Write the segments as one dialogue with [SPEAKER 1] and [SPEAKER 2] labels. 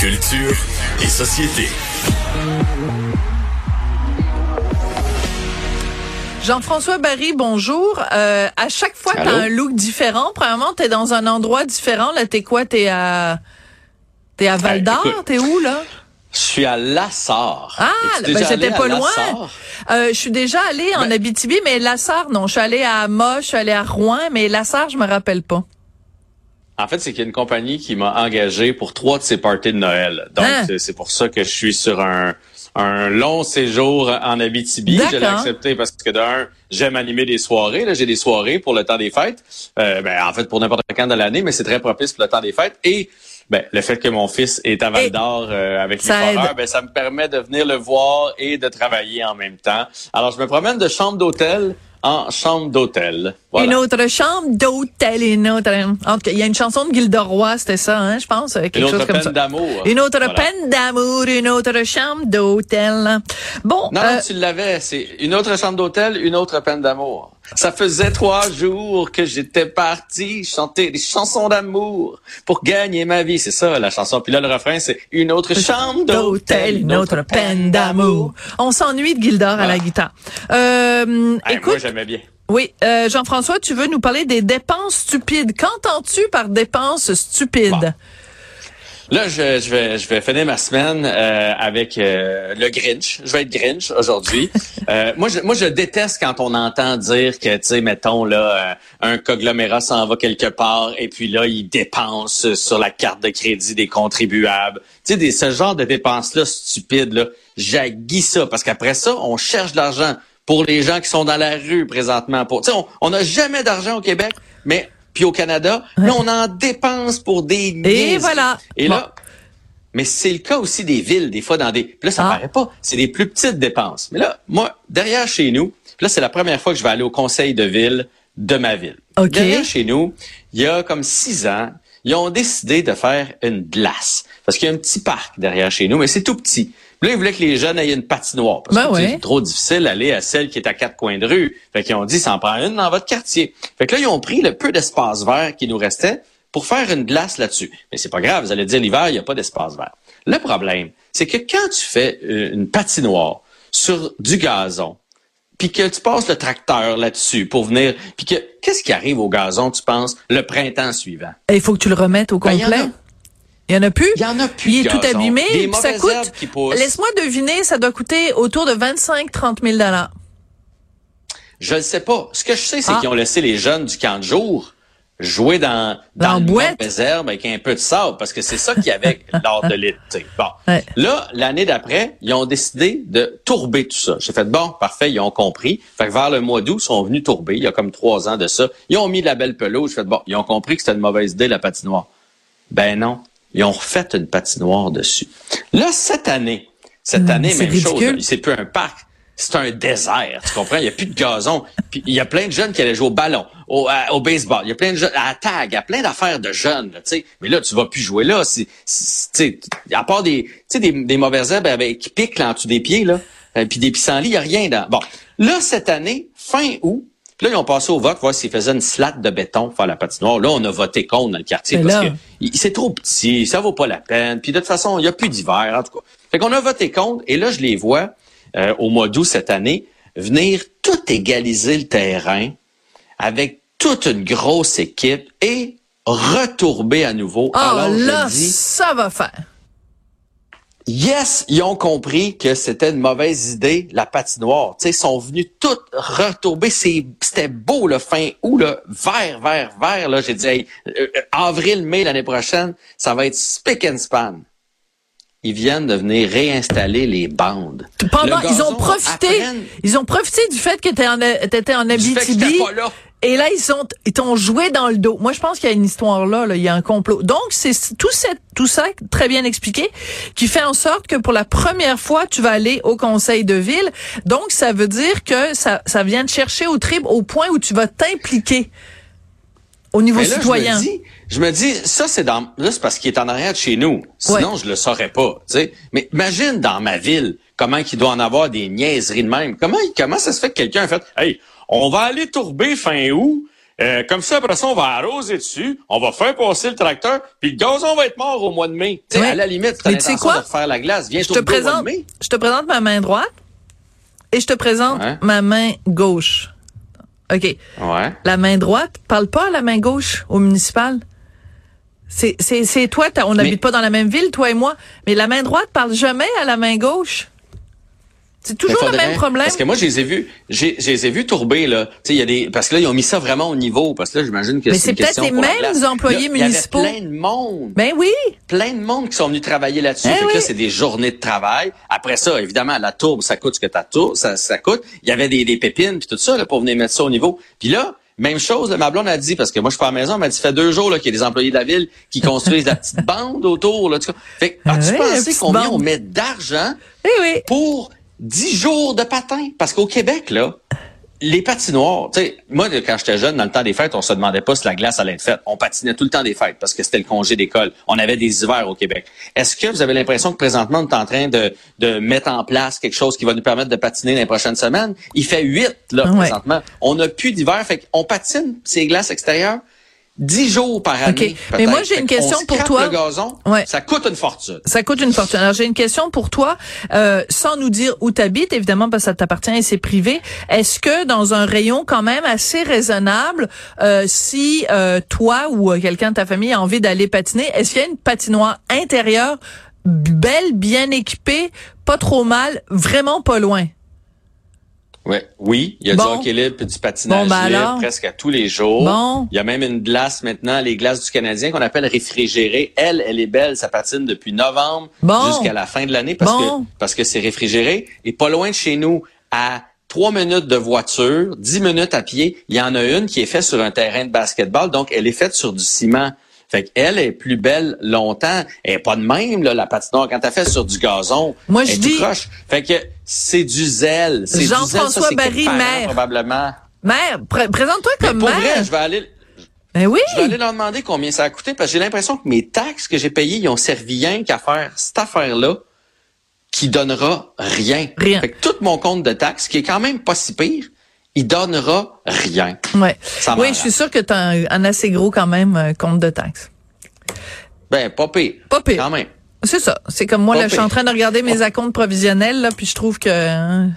[SPEAKER 1] Culture et société.
[SPEAKER 2] Jean-François Barry, bonjour. Euh, à chaque fois, tu as un look différent. Premièrement, tu es dans un endroit différent. Là, t'es quoi? T'es à, t'es à Val d'Or? t'es où, là?
[SPEAKER 3] Je suis à Lassar.
[SPEAKER 2] Ah, ben c'était pas loin. Euh, je suis déjà allée en ben Abitibi, mais Lassar, non. Je suis allée à Moche, je suis allée à Rouen, mais Lassar, je me rappelle pas.
[SPEAKER 3] En fait, c'est qu'il y a une compagnie qui m'a engagé pour trois de ses parties de Noël. Donc, hein? c'est pour ça que je suis sur un, un long séjour en Abitibi. Je l'ai accepté parce que d'un, j'aime animer des soirées. Là, j'ai des soirées pour le temps des fêtes. Euh, ben, en fait, pour n'importe quand de l'année, mais c'est très propice pour le temps des fêtes. Et ben, le fait que mon fils est à Val d'Or euh, avec les foreurs, ben, ça me permet de venir le voir et de travailler en même temps. Alors, je me promène de chambre d'hôtel en chambre d'hôtel.
[SPEAKER 2] Une autre chambre d'hôtel, une autre. Il y a une chanson de Gilderoy, c'était ça, hein, je pense, quelque
[SPEAKER 3] une
[SPEAKER 2] chose
[SPEAKER 3] autre
[SPEAKER 2] comme
[SPEAKER 3] peine d'amour.
[SPEAKER 2] Une autre peine d'amour, une autre chambre d'hôtel. Bon.
[SPEAKER 3] Non, euh, tu l'avais. C'est une autre chambre d'hôtel, une autre peine d'amour. Ça faisait trois jours que j'étais parti chanter des chansons d'amour pour gagner ma vie. C'est ça, la chanson. Puis là, le refrain, c'est une autre chambre d'hôtel,
[SPEAKER 2] une autre peine d'amour. On s'ennuie de Gildor à la guitare.
[SPEAKER 3] Euh, écoute. Moi, j'aimais bien.
[SPEAKER 2] Oui, euh, Jean-François, tu veux nous parler des dépenses stupides. Qu'entends-tu par dépenses stupides?
[SPEAKER 3] Là, je, je, vais, je vais finir ma semaine euh, avec euh, le Grinch. Je vais être Grinch aujourd'hui. euh, moi, je, moi, je déteste quand on entend dire que, tu sais, mettons là, un conglomérat s'en va quelque part et puis là, il dépense sur la carte de crédit des contribuables. Tu sais, ce genre de dépenses-là stupides, là, j'aguis ça parce qu'après ça, on cherche de l'argent pour les gens qui sont dans la rue présentement. Pour, on n'a jamais d'argent au Québec, mais puis au Canada, là, on en dépense pour des
[SPEAKER 2] Et voilà.
[SPEAKER 3] Et là, mais c'est le cas aussi des villes, des fois dans des. là, ça ah. paraît pas. C'est des plus petites dépenses. Mais là, moi, derrière chez nous, là, c'est la première fois que je vais aller au conseil de ville de ma ville. Derrière chez nous, il y a comme six ans, ils ont décidé de faire une glace. Parce qu'il y a un petit parc derrière chez nous, mais c'est tout petit. Là, ils voulaient que les jeunes aient une patinoire. Parce ben que c'est trop difficile d'aller à celle qui est à quatre coins de rue. Fait qu'ils ont dit, ça en prend une dans votre quartier. Fait que là, ils ont pris le peu d'espace vert qui nous restait pour faire une glace là-dessus. Mais c'est pas grave, vous allez dire, l'hiver, il n'y a pas d'espace vert. Le problème, c'est que quand tu fais euh, une patinoire sur du gazon, puis que tu passes le tracteur là-dessus pour venir, puis que qu'est-ce qui arrive au gazon, tu penses, le printemps suivant?
[SPEAKER 2] Il faut que tu le remettes au ben, complet. Il y en a plus.
[SPEAKER 3] Il y en a plus.
[SPEAKER 2] Il est tout abîmé. ça coûte. Laisse-moi deviner, ça doit coûter autour de 25-30 000 dollars.
[SPEAKER 3] Je ne sais pas. Ce que je sais, c'est ah. qu'ils ont laissé les jeunes du camp de jour jouer dans, dans, les herbes avec un peu de sable, parce que c'est ça qu'il y avait lors de l'été. Bon. Là, l'année d'après, ils ont décidé de tourber tout ça. J'ai fait, bon, parfait, ils ont compris. Fait que vers le mois d'août, ils sont venus tourber, il y a comme trois ans de ça. Ils ont mis de la belle pelouse. J'ai fait, bon, ils ont compris que c'était une mauvaise idée, la patinoire. Ben non. Ils ont refait une patinoire dessus. Là, cette année, cette hmm, année, même chose. C'est plus un parc, c'est un désert. Tu comprends? Il n'y a plus de gazon. Puis il y a plein de jeunes qui allaient jouer au ballon, au, au baseball. Il y a plein de jeunes, à la tag, il y a plein d'affaires de jeunes. Là, sais. Mais là, tu vas plus jouer là. C'est, à part des, des, des mauvaises herbes avec, qui piquent là, en dessous des pieds, là, euh, puis des pissenlits, il n'y a rien dans. Bon, là, cette année, fin août, là, ils ont passé au vote, voir s'ils faisaient une slate de béton pour faire la patinoire. Là, on a voté contre dans le quartier parce que c'est trop petit, ça vaut pas la peine. Puis de toute façon, il n'y a plus d'hiver, en tout cas. Fait qu'on a voté contre, et là, je les vois euh, au mois d'août cette année venir tout égaliser le terrain avec toute une grosse équipe et retourber à nouveau.
[SPEAKER 2] Ah, là, ça va faire.
[SPEAKER 3] Yes, ils ont compris que c'était une mauvaise idée, la patinoire. ils sont venus tout retomber. C'était beau, le fin août, là, vert, vert, vert. Là, j'ai dit, euh, euh, avril, mai l'année prochaine, ça va être spick and span. Ils viennent de venir réinstaller les bandes.
[SPEAKER 2] Pendant, ils ont profité, ils ont profité du fait que tu étais en Abitibi. Et là, ils sont, ils t'ont joué dans le dos. Moi, je pense qu'il y a une histoire là, là, il y a un complot. Donc, c'est tout, tout ça, très bien expliqué, qui fait en sorte que pour la première fois, tu vas aller au conseil de ville. Donc, ça veut dire que ça, ça vient te chercher au trip au point où tu vas t'impliquer au niveau citoyen.
[SPEAKER 3] Je me, dis, je me dis, ça c'est dans, là c'est parce qu'il est en arrière de chez nous. Sinon, je le saurais pas. sais. Mais imagine dans ma ville comment il doit en avoir des niaiseries de même. Comment, comment ça se fait que quelqu'un a fait, hey, on va aller tourber fin août. Euh, comme ça, après ça, on va arroser dessus, on va faire passer le tracteur, puis le gazon va être mort au mois de mai. Tu sais, à la limite, tu as l'intention de faire la glace, viens
[SPEAKER 2] je te présente, Je te présente ma main droite et je te présente ma main gauche. OK.
[SPEAKER 3] Ouais.
[SPEAKER 2] La main droite parle pas à la main gauche au municipal. C'est, c'est, c'est toi, on n'habite pas dans la même ville, toi et moi, mais la main droite parle jamais à la main gauche. C'est toujours le même problème.
[SPEAKER 3] Parce que moi, je les ai vus, j'ai, je les ai vus tourber, là. Tu sais, il y a des, parce que là, ils ont mis ça vraiment au niveau, parce que là, j'imagine que
[SPEAKER 2] c'est
[SPEAKER 3] c'est
[SPEAKER 2] peut-être les mêmes employés municipaux.
[SPEAKER 3] Il y avait plein de monde.
[SPEAKER 2] Ben oui.
[SPEAKER 3] Plein de monde qui sont venus travailler là-dessus. Ben fait que là, c'est des journées de travail. Après ça, évidemment, la tourbe, ça coûte ce que ta tourbe, ça, ça coûte. Il y avait des, des pépines puis tout ça, là, pour venir mettre ça au niveau. Puis là, même chose, ma blonde a dit, parce que moi, je suis pas à la maison, elle m'a dit, ça fait deux jours qu'il y a des employés de la ville qui construisent la petite bande autour. Là, fait as-tu pensé combien on met d'argent
[SPEAKER 2] eh
[SPEAKER 3] pour dix jours de patin? Parce qu'au Québec, là, les patinoires, tu sais, moi, quand j'étais jeune, dans le temps des fêtes, on se demandait pas si la glace allait être faite. On patinait tout le temps des fêtes parce que c'était le congé d'école. On avait des hivers au Québec. Est-ce que vous avez l'impression que présentement, on est en train de, de mettre en place quelque chose qui va nous permettre de patiner dans les prochaines semaines? Il fait huit, là, présentement. On n'a plus d'hiver, fait qu'on patine ces glaces extérieures 10 jours par année.
[SPEAKER 2] Mais moi, j'ai une question pour toi.
[SPEAKER 3] Le gazon, ça coûte une fortune.
[SPEAKER 2] Ça coûte une fortune. Alors, j'ai une question pour toi, euh, sans nous dire où tu habites, évidemment, parce que ça t'appartient et c'est privé. Est-ce que dans un rayon quand même assez raisonnable, euh, si euh, toi ou quelqu'un de ta famille a envie d'aller patiner, est-ce qu'il y a une patinoire intérieure belle, bien équipée, pas trop mal, vraiment pas loin?
[SPEAKER 3] Ouais, oui, il y a du hockey libre et du patinage ben libre presque à tous les jours.
[SPEAKER 2] Bon.
[SPEAKER 3] Il y a même une glace maintenant, les glaces du Canadien qu'on appelle réfrigérée. Elle, elle est belle, ça patine depuis novembre jusqu'à la fin de l'année parce que parce que c'est réfrigéré et pas loin de chez nous à trois minutes de voiture, dix minutes à pied, il y en a une qui est faite sur un terrain de basketball, donc elle est faite sur du ciment. Fait qu'elle est plus belle longtemps. Elle est pas de même, là, la patinoire. Quand t'as fait sur du gazon,
[SPEAKER 2] Moi, je dis...
[SPEAKER 3] Fait que c'est du zèle. C'est
[SPEAKER 2] Jean-François Barry, maire.
[SPEAKER 3] Probablement.
[SPEAKER 2] Maire, présente-toi comme
[SPEAKER 3] pour
[SPEAKER 2] maire.
[SPEAKER 3] Vrai, je vais aller...
[SPEAKER 2] Ben oui.
[SPEAKER 3] Je vais aller leur demander combien ça a coûté parce que j'ai l'impression que mes taxes que j'ai payées, ils ont servi rien qu'à faire cette affaire-là qui donnera rien.
[SPEAKER 2] Rien.
[SPEAKER 3] Fait que tout mon compte de taxes, qui est quand même pas si pire, il donnera rien.
[SPEAKER 2] Ouais. oui, je suis sûr que tu as un, assez gros quand même euh, compte de taxes.
[SPEAKER 3] Ben, pas pire.
[SPEAKER 2] Pas pire.
[SPEAKER 3] Quand même.
[SPEAKER 2] C'est ça. C'est comme moi, là, je suis en train de regarder mes acomptes provisionnels, là, puis je trouve que hein,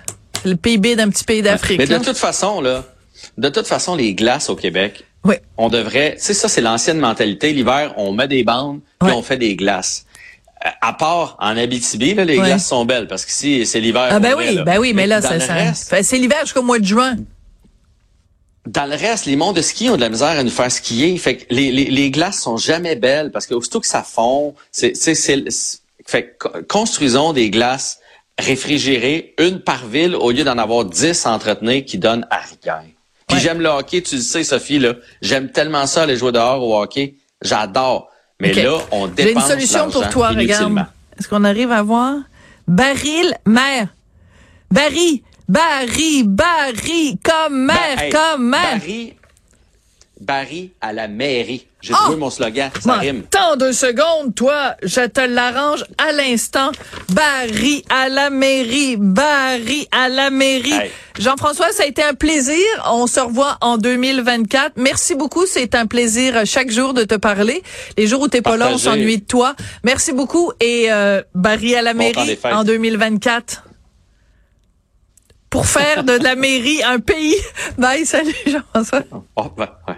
[SPEAKER 2] le PIB d'un petit pays d'Afrique.
[SPEAKER 3] Mais de toute façon, là, de toute façon, les glaces au Québec,
[SPEAKER 2] oui.
[SPEAKER 3] on devrait, c'est ça, c'est l'ancienne mentalité. L'hiver, on met des bandes, puis on fait des glaces à part en Abitibi, là, les glaces sont belles parce que si c'est l'hiver.
[SPEAKER 2] Ah ben oui, ben oui, mais, là, c'est l'hiver jusqu'au mois de juin.
[SPEAKER 3] Dans le reste, les monts de ski ont de la misère à nous faire skier. Fait que les, les, les glaces sont jamais belles parce que aussitôt que ça fond, c'est, c'est, fait construisons des glaces réfrigérées, une par ville, au lieu d'en avoir dix entretenues qui donnent à rien. Puis j'aime le hockey, tu le sais, Sophie, là. J'aime tellement ça, les jouer dehors au hockey. J'adore. Mais là, on dépense
[SPEAKER 2] J'ai une solution pour toi, regarde. Est-ce qu'on arrive à voir? Baril mère. Barry. Barry. Barry. Comme mère. comme mère.
[SPEAKER 3] Barry. Barry à la mairie. J'ai trouvé oh! mon slogan, ça rime.
[SPEAKER 2] Tant de secondes, toi, je te l'arrange à l'instant. Barry à la mairie, Barry à la mairie. Jean-François, ça a été un plaisir. On se revoit en 2024. Merci beaucoup, c'est un plaisir chaque jour de te parler. Les jours où t'es pas là, on s'ennuie de toi. Merci beaucoup et euh, Barry à la mairie en 2024 pour faire de la mairie un pays. Bye, salut Jean-François.
[SPEAKER 3] Oh, bah, ouais.